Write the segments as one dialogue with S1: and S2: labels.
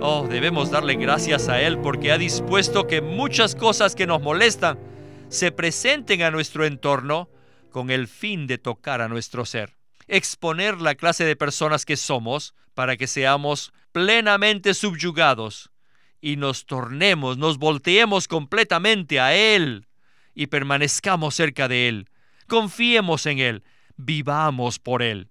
S1: Oh, debemos darle gracias a Él porque ha dispuesto que muchas cosas que nos molestan se presenten a nuestro entorno con el fin de tocar a nuestro ser, exponer la clase de personas que somos para que seamos plenamente subyugados y nos tornemos, nos volteemos completamente a Él y permanezcamos cerca de Él. Confiemos en Él, vivamos por Él.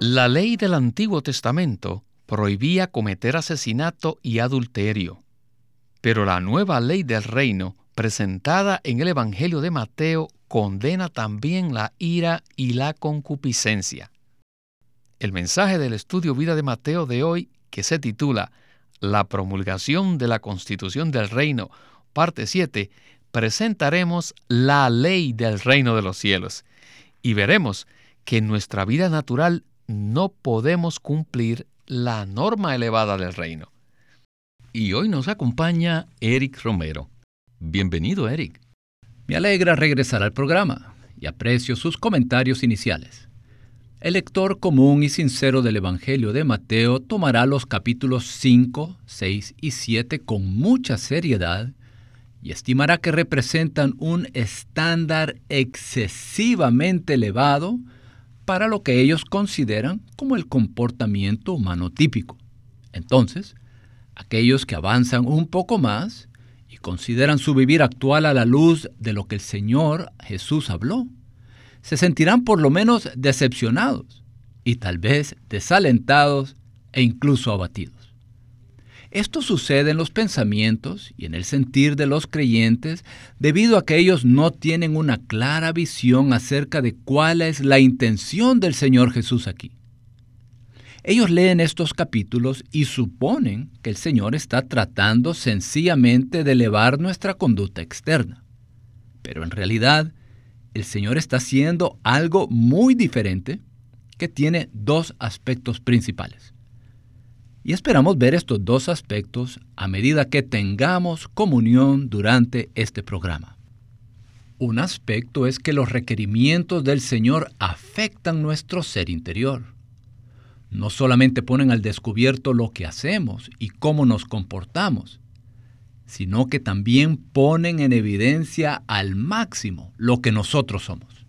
S2: La ley del Antiguo Testamento prohibía cometer asesinato y adulterio, pero la nueva ley del reino presentada en el Evangelio de Mateo condena también la ira y la concupiscencia. El mensaje del estudio Vida de Mateo de hoy, que se titula La promulgación de la Constitución del Reino, parte 7, presentaremos la ley del reino de los cielos y veremos que en nuestra vida natural no podemos cumplir la norma elevada del reino. Y hoy nos acompaña Eric Romero. Bienvenido, Eric.
S3: Me alegra regresar al programa y aprecio sus comentarios iniciales. El lector común y sincero del Evangelio de Mateo tomará los capítulos 5, 6 y 7 con mucha seriedad y estimará que representan un estándar excesivamente elevado para lo que ellos consideran como el comportamiento humano típico. Entonces, aquellos que avanzan un poco más y consideran su vivir actual a la luz de lo que el Señor Jesús habló, se sentirán por lo menos decepcionados y tal vez desalentados e incluso abatidos. Esto sucede en los pensamientos y en el sentir de los creyentes debido a que ellos no tienen una clara visión acerca de cuál es la intención del Señor Jesús aquí. Ellos leen estos capítulos y suponen que el Señor está tratando sencillamente de elevar nuestra conducta externa. Pero en realidad, el Señor está haciendo algo muy diferente que tiene dos aspectos principales. Y esperamos ver estos dos aspectos a medida que tengamos comunión durante este programa. Un aspecto es que los requerimientos del Señor afectan nuestro ser interior. No solamente ponen al descubierto lo que hacemos y cómo nos comportamos, sino que también ponen en evidencia al máximo lo que nosotros somos.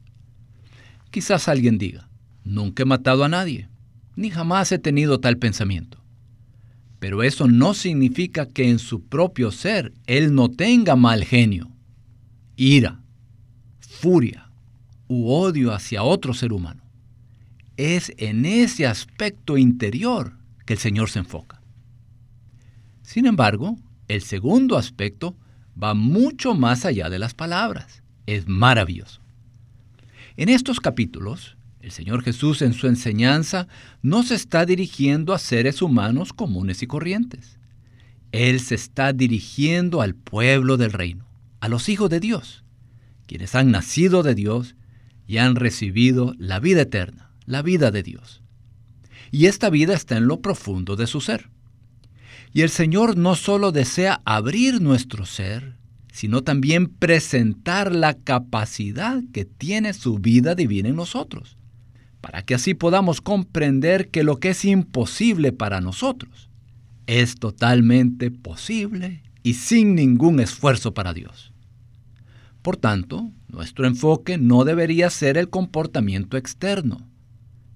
S3: Quizás alguien diga, nunca he matado a nadie, ni jamás he tenido tal pensamiento. Pero eso no significa que en su propio ser él no tenga mal genio, ira, furia u odio hacia otro ser humano. Es en ese aspecto interior que el Señor se enfoca. Sin embargo, el segundo aspecto va mucho más allá de las palabras. Es maravilloso. En estos capítulos, el Señor Jesús en su enseñanza no se está dirigiendo a seres humanos comunes y corrientes. Él se está dirigiendo al pueblo del reino, a los hijos de Dios, quienes han nacido de Dios y han recibido la vida eterna, la vida de Dios. Y esta vida está en lo profundo de su ser. Y el Señor no solo desea abrir nuestro ser, sino también presentar la capacidad que tiene su vida divina en nosotros, para que así podamos comprender que lo que es imposible para nosotros es totalmente posible y sin ningún esfuerzo para Dios. Por tanto, nuestro enfoque no debería ser el comportamiento externo,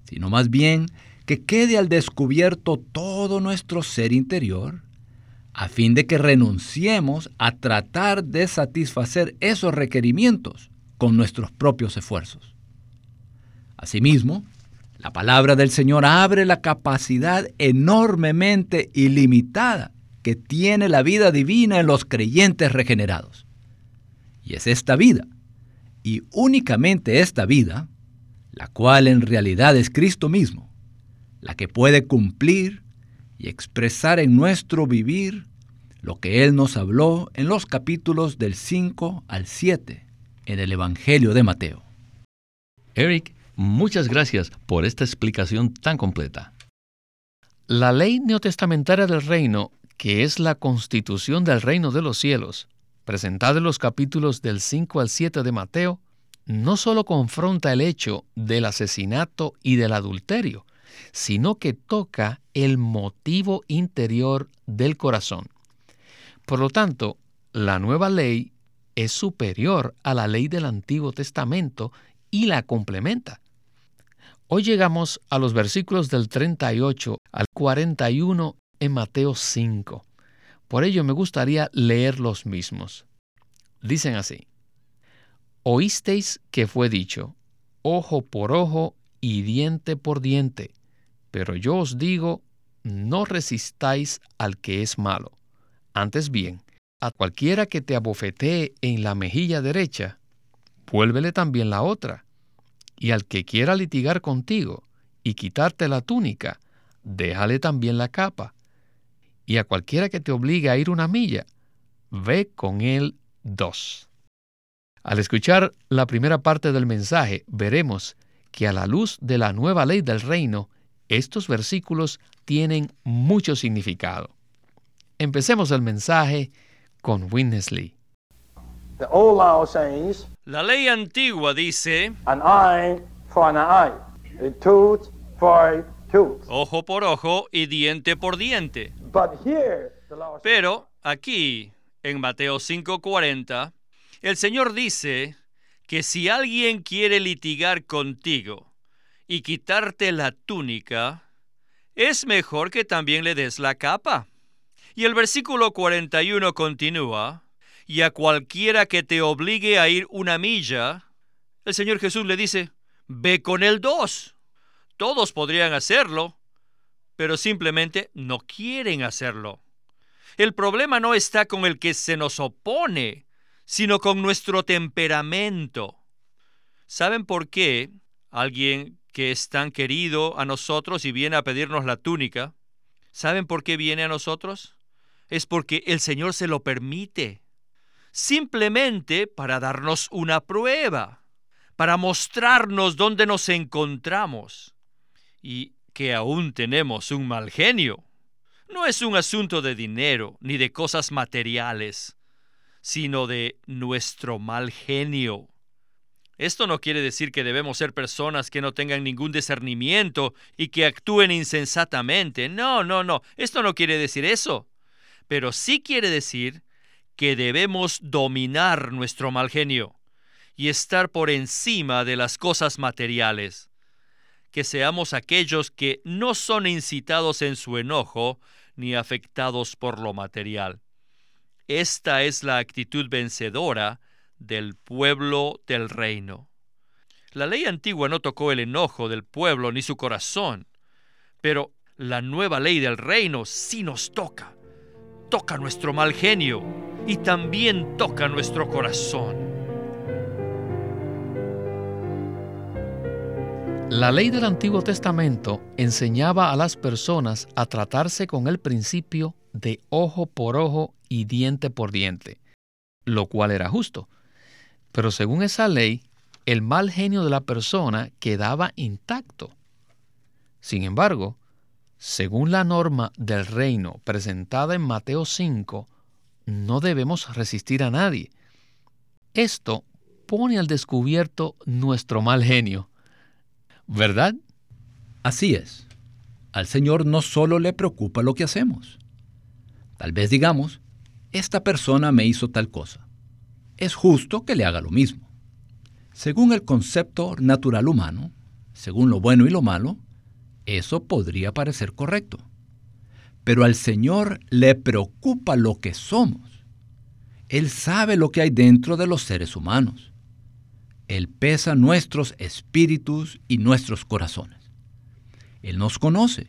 S3: sino más bien que quede al descubierto todo nuestro ser interior, a fin de que renunciemos a tratar de satisfacer esos requerimientos con nuestros propios esfuerzos. Asimismo, la palabra del Señor abre la capacidad enormemente ilimitada que tiene la vida divina en los creyentes regenerados. Y es esta vida, y únicamente esta vida, la cual en realidad es Cristo mismo, la que puede cumplir y expresar en nuestro vivir lo que Él nos habló en los capítulos del 5 al 7 en el Evangelio de Mateo.
S2: Eric, muchas gracias por esta explicación tan completa. La ley neotestamentaria del reino, que es la constitución del reino de los cielos, presentada en los capítulos del 5 al 7 de Mateo, no solo confronta el hecho del asesinato y del adulterio, sino que toca el motivo interior del corazón. Por lo tanto, la nueva ley es superior a la ley del Antiguo Testamento y la complementa. Hoy llegamos a los versículos del 38 al 41 en Mateo 5. Por ello me gustaría leer los mismos. Dicen así, Oísteis que fue dicho, ojo por ojo y diente por diente, pero yo os digo, no resistáis al que es malo. Antes bien, a cualquiera que te abofetee en la mejilla derecha, vuélvele también la otra. Y al que quiera litigar contigo y quitarte la túnica, déjale también la capa. Y a cualquiera que te obligue a ir una milla, ve con él dos. Al escuchar la primera parte del mensaje, veremos que a la luz de la nueva ley del reino, estos versículos tienen mucho significado. Empecemos el mensaje con Winnesley.
S1: La ley antigua dice, ojo por ojo y diente por diente. Pero aquí, en Mateo 5:40, el Señor dice que si alguien quiere litigar contigo y quitarte la túnica, es mejor que también le des la capa. Y el versículo 41 continúa, y a cualquiera que te obligue a ir una milla, el Señor Jesús le dice, ve con el dos. Todos podrían hacerlo, pero simplemente no quieren hacerlo. El problema no está con el que se nos opone, sino con nuestro temperamento. ¿Saben por qué alguien que es tan querido a nosotros y viene a pedirnos la túnica, ¿saben por qué viene a nosotros? es porque el Señor se lo permite. Simplemente para darnos una prueba, para mostrarnos dónde nos encontramos y que aún tenemos un mal genio. No es un asunto de dinero ni de cosas materiales, sino de nuestro mal genio. Esto no quiere decir que debemos ser personas que no tengan ningún discernimiento y que actúen insensatamente. No, no, no. Esto no quiere decir eso pero sí quiere decir que debemos dominar nuestro mal genio y estar por encima de las cosas materiales. Que seamos aquellos que no son incitados en su enojo ni afectados por lo material. Esta es la actitud vencedora del pueblo del reino. La ley antigua no tocó el enojo del pueblo ni su corazón, pero la nueva ley del reino sí nos toca toca nuestro mal genio y también toca nuestro corazón.
S2: La ley del Antiguo Testamento enseñaba a las personas a tratarse con el principio de ojo por ojo y diente por diente, lo cual era justo. Pero según esa ley, el mal genio de la persona quedaba intacto. Sin embargo, según la norma del reino presentada en Mateo 5, no debemos resistir a nadie. Esto pone al descubierto nuestro mal genio. ¿Verdad?
S3: Así es. Al Señor no solo le preocupa lo que hacemos. Tal vez digamos, esta persona me hizo tal cosa. Es justo que le haga lo mismo. Según el concepto natural humano, según lo bueno y lo malo, eso podría parecer correcto. Pero al Señor le preocupa lo que somos. Él sabe lo que hay dentro de los seres humanos. Él pesa nuestros espíritus y nuestros corazones. Él nos conoce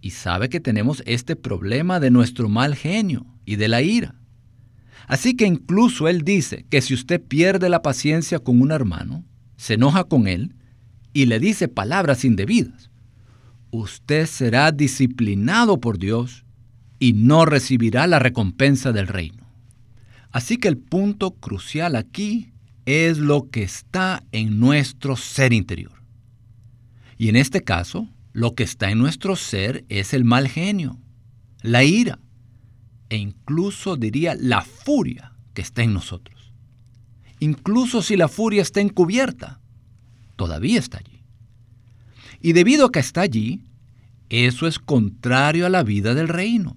S3: y sabe que tenemos este problema de nuestro mal genio y de la ira. Así que incluso Él dice que si usted pierde la paciencia con un hermano, se enoja con él y le dice palabras indebidas, usted será disciplinado por Dios y no recibirá la recompensa del reino. Así que el punto crucial aquí es lo que está en nuestro ser interior. Y en este caso, lo que está en nuestro ser es el mal genio, la ira e incluso diría la furia que está en nosotros. Incluso si la furia está encubierta, todavía está allí. Y debido a que está allí, eso es contrario a la vida del reino.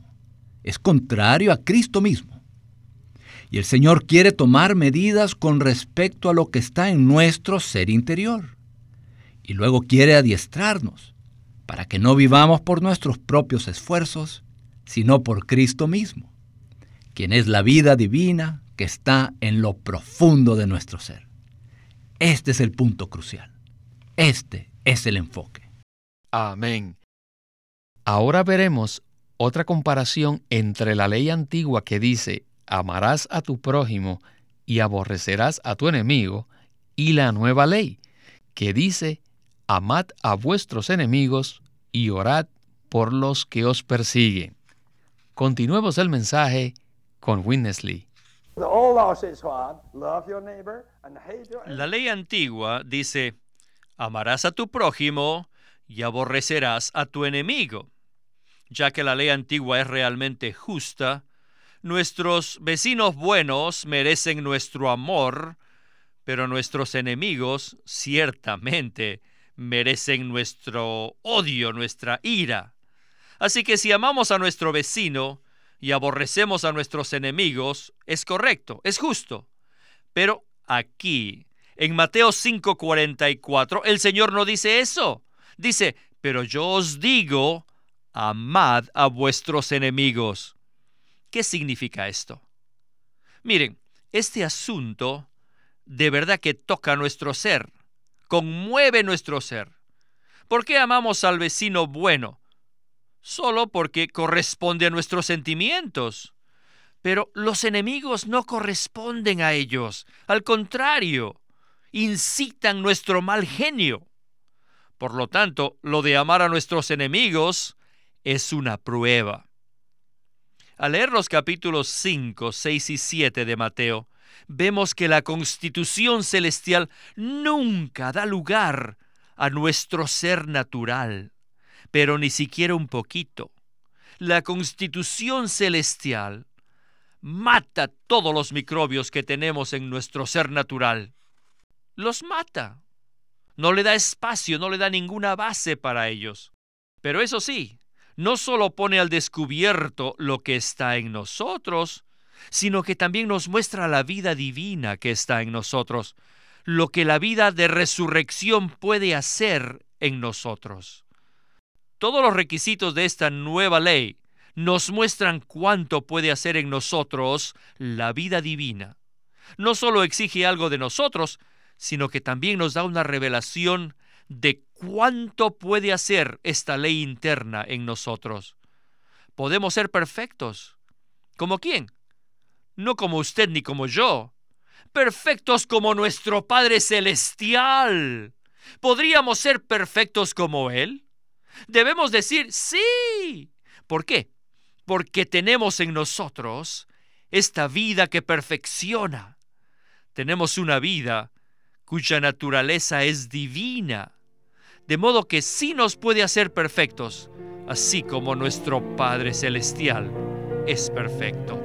S3: Es contrario a Cristo mismo. Y el Señor quiere tomar medidas con respecto a lo que está en nuestro ser interior. Y luego quiere adiestrarnos para que no vivamos por nuestros propios esfuerzos, sino por Cristo mismo, quien es la vida divina que está en lo profundo de nuestro ser. Este es el punto crucial. Este es el enfoque.
S2: Amén. Ahora veremos otra comparación entre la ley antigua que dice, amarás a tu prójimo y aborrecerás a tu enemigo, y la nueva ley, que dice, amad a vuestros enemigos y orad por los que os persiguen. Continuemos el mensaje con Winnesley.
S1: La ley antigua dice, amarás a tu prójimo y aborrecerás a tu enemigo. Ya que la ley antigua es realmente justa, nuestros vecinos buenos merecen nuestro amor, pero nuestros enemigos ciertamente merecen nuestro odio, nuestra ira. Así que si amamos a nuestro vecino y aborrecemos a nuestros enemigos, es correcto, es justo. Pero aquí, en Mateo 5:44, el Señor no dice eso. Dice, pero yo os digo, amad a vuestros enemigos. ¿Qué significa esto? Miren, este asunto de verdad que toca nuestro ser, conmueve nuestro ser. ¿Por qué amamos al vecino bueno? Solo porque corresponde a nuestros sentimientos. Pero los enemigos no corresponden a ellos. Al contrario, incitan nuestro mal genio. Por lo tanto, lo de amar a nuestros enemigos es una prueba. Al leer los capítulos 5, 6 y 7 de Mateo, vemos que la constitución celestial nunca da lugar a nuestro ser natural, pero ni siquiera un poquito. La constitución celestial mata todos los microbios que tenemos en nuestro ser natural. Los mata no le da espacio, no le da ninguna base para ellos. Pero eso sí, no solo pone al descubierto lo que está en nosotros, sino que también nos muestra la vida divina que está en nosotros, lo que la vida de resurrección puede hacer en nosotros. Todos los requisitos de esta nueva ley nos muestran cuánto puede hacer en nosotros la vida divina. No solo exige algo de nosotros, sino que también nos da una revelación de cuánto puede hacer esta ley interna en nosotros. Podemos ser perfectos. ¿Como quién? No como usted ni como yo. Perfectos como nuestro Padre Celestial. ¿Podríamos ser perfectos como Él? Debemos decir sí. ¿Por qué? Porque tenemos en nosotros esta vida que perfecciona. Tenemos una vida cuya naturaleza es divina, de modo que sí nos puede hacer perfectos, así como nuestro Padre Celestial es perfecto.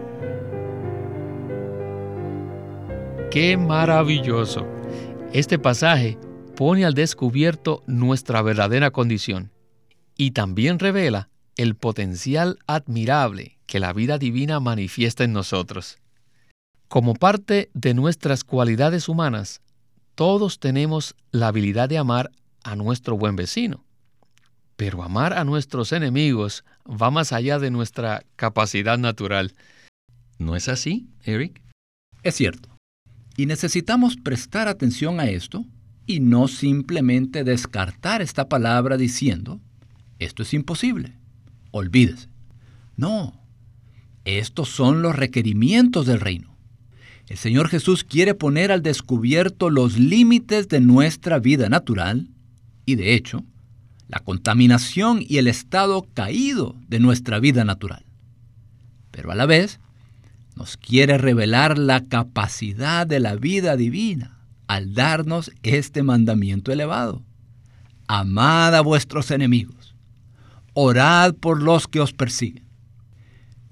S2: ¡Qué maravilloso! Este pasaje pone al descubierto nuestra verdadera condición y también revela el potencial admirable que la vida divina manifiesta en nosotros. Como parte de nuestras cualidades humanas, todos tenemos la habilidad de amar a nuestro buen vecino. Pero amar a nuestros enemigos va más allá de nuestra capacidad natural. ¿No es así, Eric?
S3: Es cierto. Y necesitamos prestar atención a esto y no simplemente descartar esta palabra diciendo, esto es imposible. Olvídese. No. Estos son los requerimientos del reino. El Señor Jesús quiere poner al descubierto los límites de nuestra vida natural y de hecho, la contaminación y el estado caído de nuestra vida natural. Pero a la vez nos quiere revelar la capacidad de la vida divina al darnos este mandamiento elevado. Amad a vuestros enemigos, orad por los que os persiguen.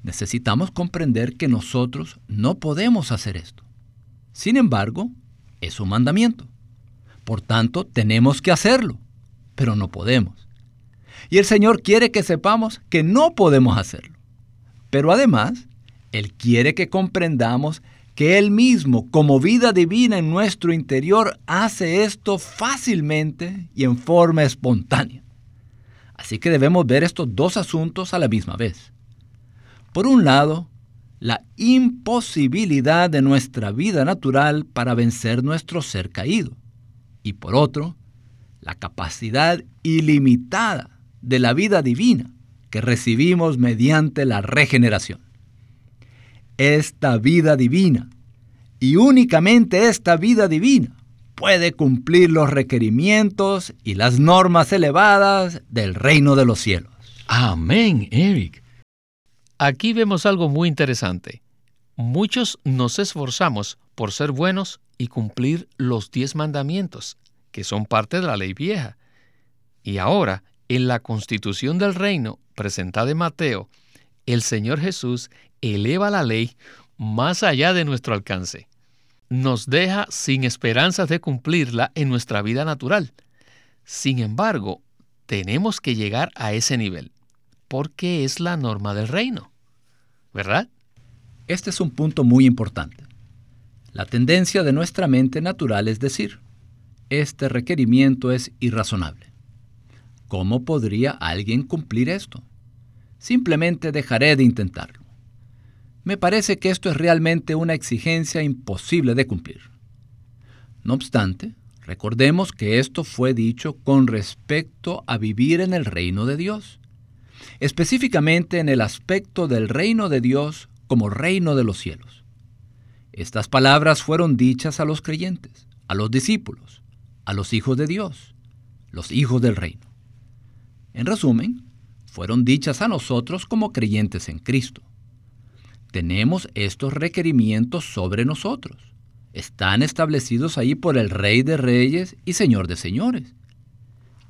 S3: Necesitamos comprender que nosotros no podemos hacer esto. Sin embargo, es un mandamiento. Por tanto, tenemos que hacerlo, pero no podemos. Y el Señor quiere que sepamos que no podemos hacerlo. Pero además, Él quiere que comprendamos que Él mismo, como vida divina en nuestro interior, hace esto fácilmente y en forma espontánea. Así que debemos ver estos dos asuntos a la misma vez. Por un lado, la imposibilidad de nuestra vida natural para vencer nuestro ser caído. Y por otro, la capacidad ilimitada de la vida divina que recibimos mediante la regeneración. Esta vida divina, y únicamente esta vida divina, puede cumplir los requerimientos y las normas elevadas del reino de los cielos.
S2: Amén, Eric. Aquí vemos algo muy interesante. Muchos nos esforzamos por ser buenos y cumplir los diez mandamientos, que son parte de la ley vieja. Y ahora, en la constitución del reino presentada en Mateo, el Señor Jesús eleva la ley más allá de nuestro alcance. Nos deja sin esperanzas de cumplirla en nuestra vida natural. Sin embargo, tenemos que llegar a ese nivel porque es la norma del reino. ¿Verdad?
S3: Este es un punto muy importante. La tendencia de nuestra mente natural es decir, este requerimiento es irrazonable. ¿Cómo podría alguien cumplir esto? Simplemente dejaré de intentarlo. Me parece que esto es realmente una exigencia imposible de cumplir. No obstante, recordemos que esto fue dicho con respecto a vivir en el reino de Dios específicamente en el aspecto del reino de Dios como reino de los cielos. Estas palabras fueron dichas a los creyentes, a los discípulos, a los hijos de Dios, los hijos del reino. En resumen, fueron dichas a nosotros como creyentes en Cristo. Tenemos estos requerimientos sobre nosotros. Están establecidos ahí por el Rey de Reyes y Señor de Señores.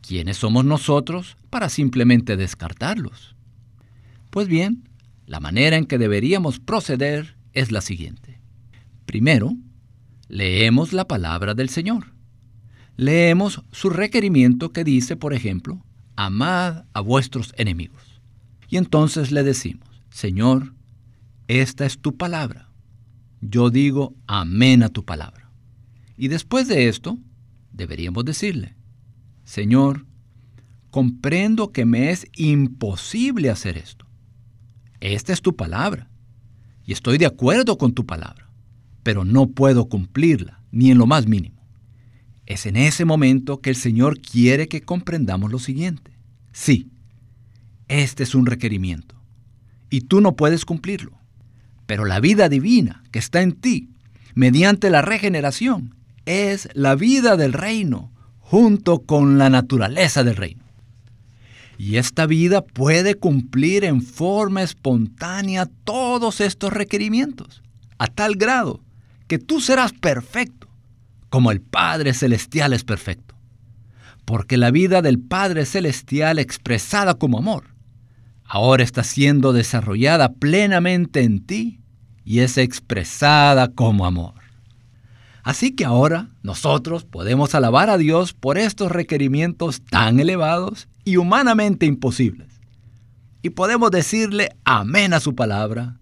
S3: ¿Quiénes somos nosotros para simplemente descartarlos? Pues bien, la manera en que deberíamos proceder es la siguiente. Primero, leemos la palabra del Señor. Leemos su requerimiento que dice, por ejemplo, amad a vuestros enemigos. Y entonces le decimos, Señor, esta es tu palabra. Yo digo amén a tu palabra. Y después de esto, deberíamos decirle, Señor, comprendo que me es imposible hacer esto. Esta es tu palabra, y estoy de acuerdo con tu palabra, pero no puedo cumplirla, ni en lo más mínimo. Es en ese momento que el Señor quiere que comprendamos lo siguiente. Sí, este es un requerimiento, y tú no puedes cumplirlo, pero la vida divina que está en ti, mediante la regeneración, es la vida del reino, junto con la naturaleza del reino. Y esta vida puede cumplir en forma espontánea todos estos requerimientos, a tal grado que tú serás perfecto, como el Padre Celestial es perfecto. Porque la vida del Padre Celestial expresada como amor, ahora está siendo desarrollada plenamente en ti y es expresada como amor. Así que ahora nosotros podemos alabar a Dios por estos requerimientos tan elevados y humanamente imposibles. Y podemos decirle amén a su palabra,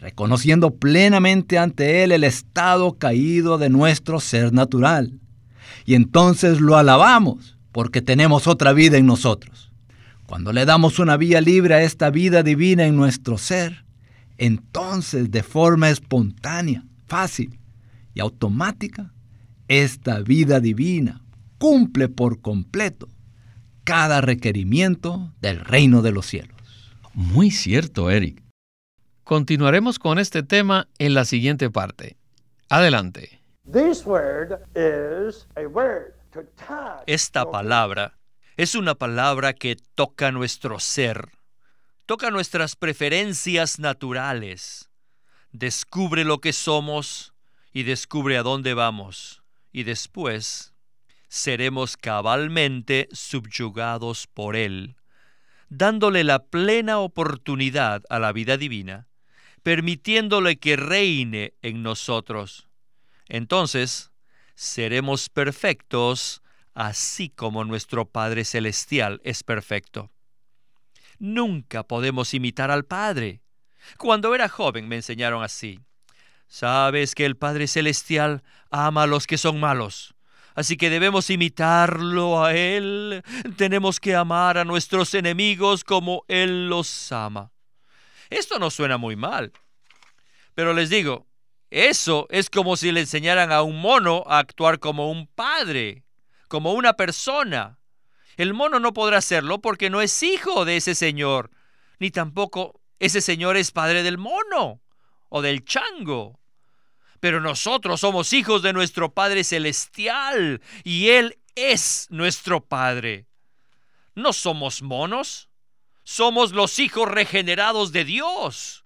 S3: reconociendo plenamente ante Él el estado caído de nuestro ser natural. Y entonces lo alabamos porque tenemos otra vida en nosotros. Cuando le damos una vía libre a esta vida divina en nuestro ser, entonces de forma espontánea, fácil, y automática, esta vida divina cumple por completo cada requerimiento del reino de los cielos.
S2: Muy cierto, Eric. Continuaremos con este tema en la siguiente parte. Adelante.
S1: Esta palabra Es una palabra que toca nuestro ser, toca nuestras preferencias naturales, descubre lo que somos y descubre a dónde vamos, y después seremos cabalmente subyugados por Él, dándole la plena oportunidad a la vida divina, permitiéndole que reine en nosotros. Entonces, seremos perfectos así como nuestro Padre Celestial es perfecto. Nunca podemos imitar al Padre. Cuando era joven me enseñaron así. Sabes que el Padre Celestial ama a los que son malos. Así que debemos imitarlo a Él. Tenemos que amar a nuestros enemigos como Él los ama. Esto no suena muy mal. Pero les digo, eso es como si le enseñaran a un mono a actuar como un padre, como una persona. El mono no podrá hacerlo porque no es hijo de ese señor, ni tampoco ese señor es padre del mono o del chango. Pero nosotros somos hijos de nuestro Padre Celestial y Él es nuestro Padre. No somos monos, somos los hijos regenerados de Dios.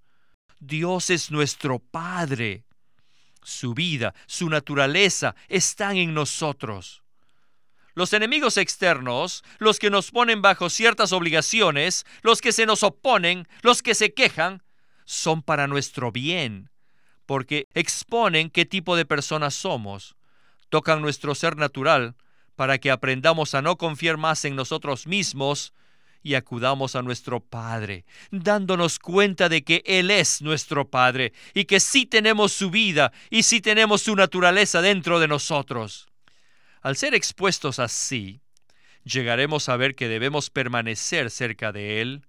S1: Dios es nuestro Padre su vida, su naturaleza están en nosotros. Los enemigos externos, los que nos ponen bajo ciertas obligaciones, los que se nos oponen, los que se quejan, son para nuestro bien, porque exponen qué tipo de personas somos, tocan nuestro ser natural para que aprendamos a no confiar más en nosotros mismos y acudamos a nuestro Padre, dándonos cuenta de que Él es nuestro Padre y que sí tenemos su vida y sí tenemos su naturaleza dentro de nosotros. Al ser expuestos así, llegaremos a ver que debemos permanecer cerca de Él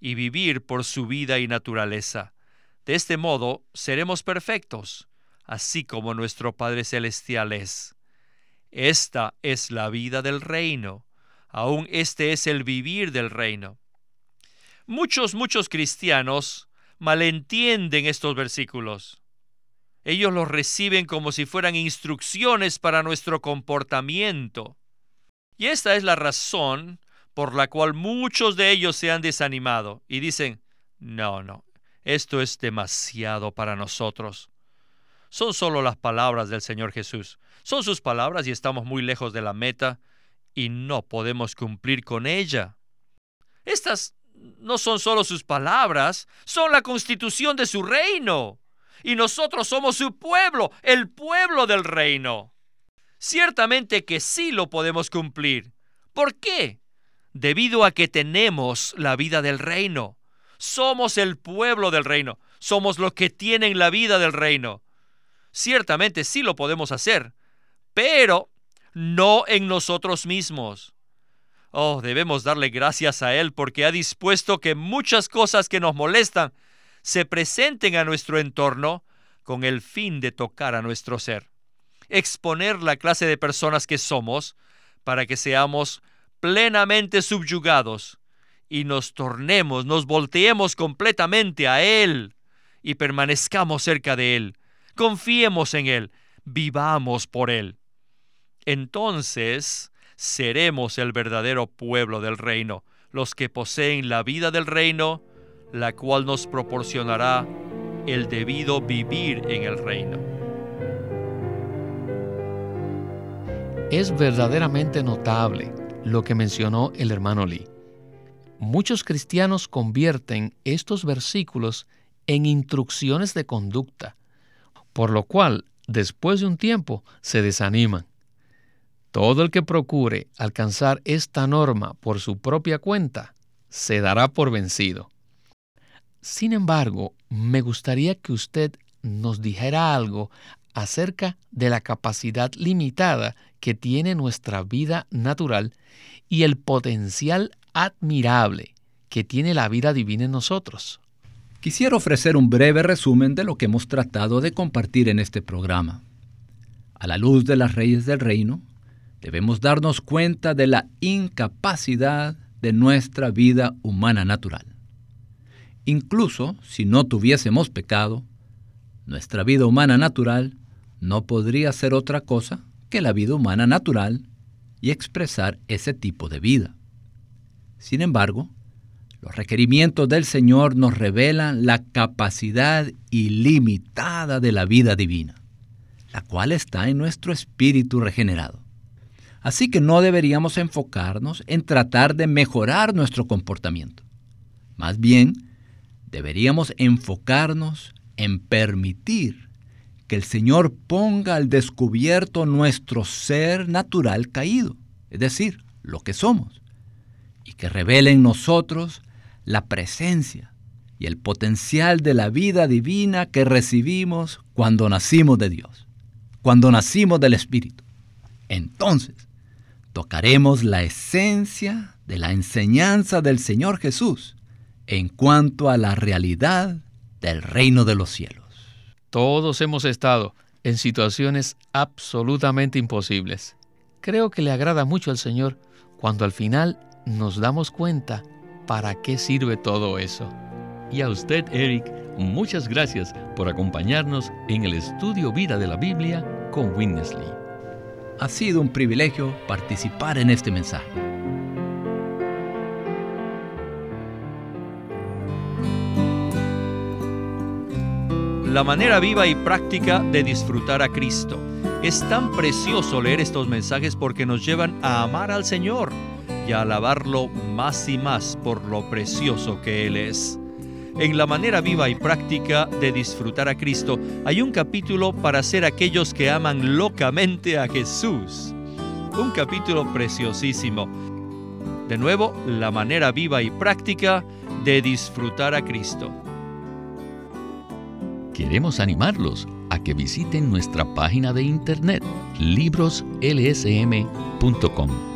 S1: y vivir por su vida y naturaleza. De este modo seremos perfectos, así como nuestro Padre Celestial es. Esta es la vida del reino aún este es el vivir del reino. Muchos, muchos cristianos malentienden estos versículos. Ellos los reciben como si fueran instrucciones para nuestro comportamiento. Y esta es la razón por la cual muchos de ellos se han desanimado y dicen, no, no, esto es demasiado para nosotros. Son solo las palabras del Señor Jesús. Son sus palabras y estamos muy lejos de la meta y no podemos cumplir con ella. Estas no son solo sus palabras, son la constitución de su reino. Y nosotros somos su pueblo, el pueblo del reino. Ciertamente que sí lo podemos cumplir. ¿Por qué? Debido a que tenemos la vida del reino. Somos el pueblo del reino. Somos los que tienen la vida del reino. Ciertamente sí lo podemos hacer, pero no en nosotros mismos. Oh, debemos darle gracias a Él porque ha dispuesto que muchas cosas que nos molestan se presenten a nuestro entorno con el fin de tocar a nuestro ser. Exponer la clase de personas que somos para que seamos plenamente subyugados y nos tornemos, nos volteemos completamente a Él y permanezcamos cerca de Él. Confiemos en Él, vivamos por Él entonces seremos el verdadero pueblo del reino, los que poseen la vida del reino, la cual nos proporcionará el debido vivir en el reino.
S2: Es verdaderamente notable lo que mencionó el hermano Lee. Muchos cristianos convierten estos versículos en instrucciones de conducta, por lo cual, después de un tiempo, se desaniman. Todo el que procure alcanzar esta norma por su propia cuenta se dará por vencido. Sin embargo, me gustaría que usted nos dijera algo acerca de la capacidad limitada que tiene nuestra vida natural y el potencial admirable que tiene la vida divina en nosotros.
S3: Quisiera ofrecer un breve resumen de lo que hemos tratado de compartir en este programa. A la luz de las reyes del reino, debemos darnos cuenta de la incapacidad de nuestra vida humana natural. Incluso si no tuviésemos pecado, nuestra vida humana natural no podría ser otra cosa que la vida humana natural y expresar ese tipo de vida. Sin embargo, los requerimientos del Señor nos revelan la capacidad ilimitada de la vida divina, la cual está en nuestro espíritu regenerado. Así que no deberíamos enfocarnos en tratar de mejorar nuestro comportamiento. Más bien, deberíamos enfocarnos en permitir que el Señor ponga al descubierto nuestro ser natural caído, es decir, lo que somos, y que revele en nosotros la presencia y el potencial de la vida divina que recibimos cuando nacimos de Dios, cuando nacimos del Espíritu. Entonces, tocaremos la esencia de la enseñanza del Señor Jesús en cuanto a la realidad del reino de los cielos.
S4: Todos hemos estado en situaciones absolutamente imposibles. Creo que le agrada mucho al Señor cuando al final nos damos cuenta para qué sirve todo eso. Y a usted, Eric, muchas gracias por acompañarnos en el estudio Vida de la Biblia con Winnesley.
S3: Ha sido un privilegio participar en este mensaje.
S1: La manera viva y práctica de disfrutar a Cristo. Es tan precioso leer estos mensajes porque nos llevan a amar al Señor y a alabarlo más y más por lo precioso que Él es. En la manera viva y práctica de disfrutar a Cristo hay un capítulo para ser aquellos que aman locamente a Jesús. Un capítulo preciosísimo. De nuevo, la manera viva y práctica de disfrutar a Cristo.
S4: Queremos animarlos a que visiten nuestra página de internet libroslsm.com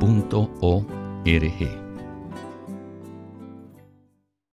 S4: www.ecc.org.